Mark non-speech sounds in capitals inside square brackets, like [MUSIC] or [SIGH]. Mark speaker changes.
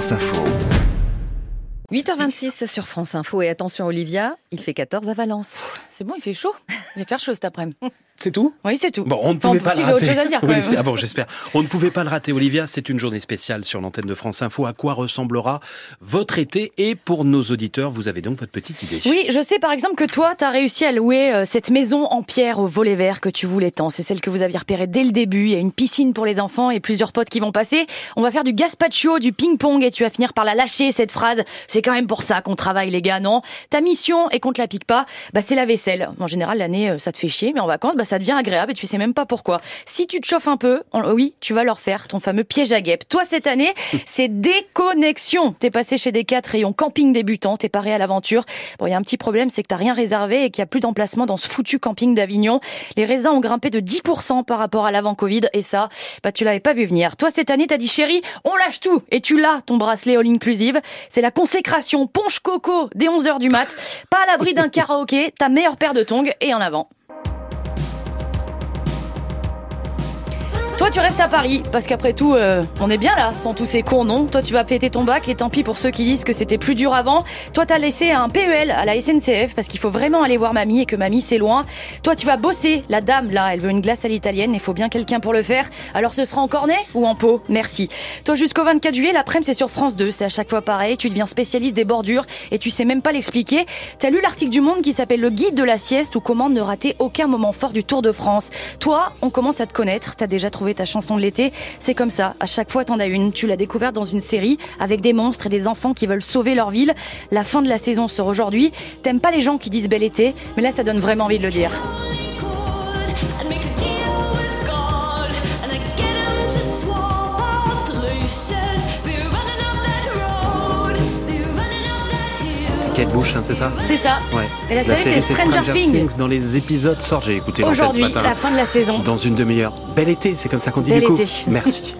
Speaker 1: France Info.
Speaker 2: 8h26 sur France Info et attention Olivia, il fait 14 à Valence.
Speaker 3: C'est bon, il fait chaud. Il va faire chaud cet après-midi. [LAUGHS]
Speaker 4: C'est tout?
Speaker 3: Oui, c'est tout.
Speaker 4: Bon, on ne pouvait pas
Speaker 3: si
Speaker 4: le
Speaker 3: j'ai
Speaker 4: rater.
Speaker 3: autre chose à dire, quand même.
Speaker 4: ah bon, j'espère. On ne pouvait pas le rater, Olivia. C'est une journée spéciale sur l'antenne de France Info. À quoi ressemblera votre été? Et pour nos auditeurs, vous avez donc votre petite idée.
Speaker 3: Oui, je sais par exemple que toi, tu as réussi à louer euh, cette maison en pierre au volet vert que tu voulais tant. C'est celle que vous aviez repérée dès le début. Il y a une piscine pour les enfants et plusieurs potes qui vont passer. On va faire du gazpacho, du ping-pong et tu vas finir par la lâcher, cette phrase. C'est quand même pour ça qu'on travaille, les gars, non? Ta mission, et qu'on te la pique pas, bah, c'est la vaisselle. En général, l'année, euh, ça te fait chier, mais en vacances, bah, ça devient agréable et tu sais même pas pourquoi. Si tu te chauffes un peu, oui, tu vas leur faire ton fameux piège à guêpes. Toi, cette année, [LAUGHS] c'est déconnexion. T'es passé chez des quatre rayons camping débutant, t'es paré à l'aventure. Bon, il y a un petit problème, c'est que t'as rien réservé et qu'il y a plus d'emplacement dans ce foutu camping d'Avignon. Les raisins ont grimpé de 10% par rapport à l'avant Covid et ça, bah, tu l'avais pas vu venir. Toi, cette année, t'as dit chérie, on lâche tout et tu l'as, ton bracelet all inclusive. C'est la consécration ponche coco dès 11h du mat. Pas à l'abri d'un karaoké, ta meilleure paire de tongs et en avant. Tu restes à Paris, parce qu'après tout, euh, on est bien là, sans tous ces cons, non? Toi, tu vas péter ton bac, et tant pis pour ceux qui disent que c'était plus dur avant. Toi, t'as laissé un PEL à la SNCF, parce qu'il faut vraiment aller voir mamie, et que mamie, c'est loin. Toi, tu vas bosser. La dame, là, elle veut une glace à l'italienne, il faut bien quelqu'un pour le faire. Alors, ce sera en cornet ou en pot Merci. Toi, jusqu'au 24 juillet, l'après-midi, c'est sur France 2. C'est à chaque fois pareil. Tu deviens spécialiste des bordures, et tu sais même pas l'expliquer. T'as lu l'article du Monde qui s'appelle Le guide de la sieste, ou comment ne rater aucun moment fort du Tour de France. Toi, on commence à te connaître. T'as déjà trouvé ta chanson de l'été. C'est comme ça. À chaque fois, t'en as une. Tu l'as découverte dans une série avec des monstres et des enfants qui veulent sauver leur ville. La fin de la saison sort aujourd'hui. T'aimes pas les gens qui disent bel été, mais là, ça donne vraiment envie de le dire.
Speaker 4: Kate Bush, hein, c'est ça?
Speaker 3: C'est ça.
Speaker 4: Ouais.
Speaker 3: Et la série, c'est Stranger Things.
Speaker 4: Dans les épisodes sortent, j'ai écouté l'antenne ce
Speaker 3: Aujourd'hui,
Speaker 4: matin.
Speaker 3: la fin de la saison.
Speaker 4: Dans une demi-heure. Bel été, c'est comme ça qu'on dit
Speaker 3: Bel
Speaker 4: du coup.
Speaker 3: été.
Speaker 4: Merci. [LAUGHS]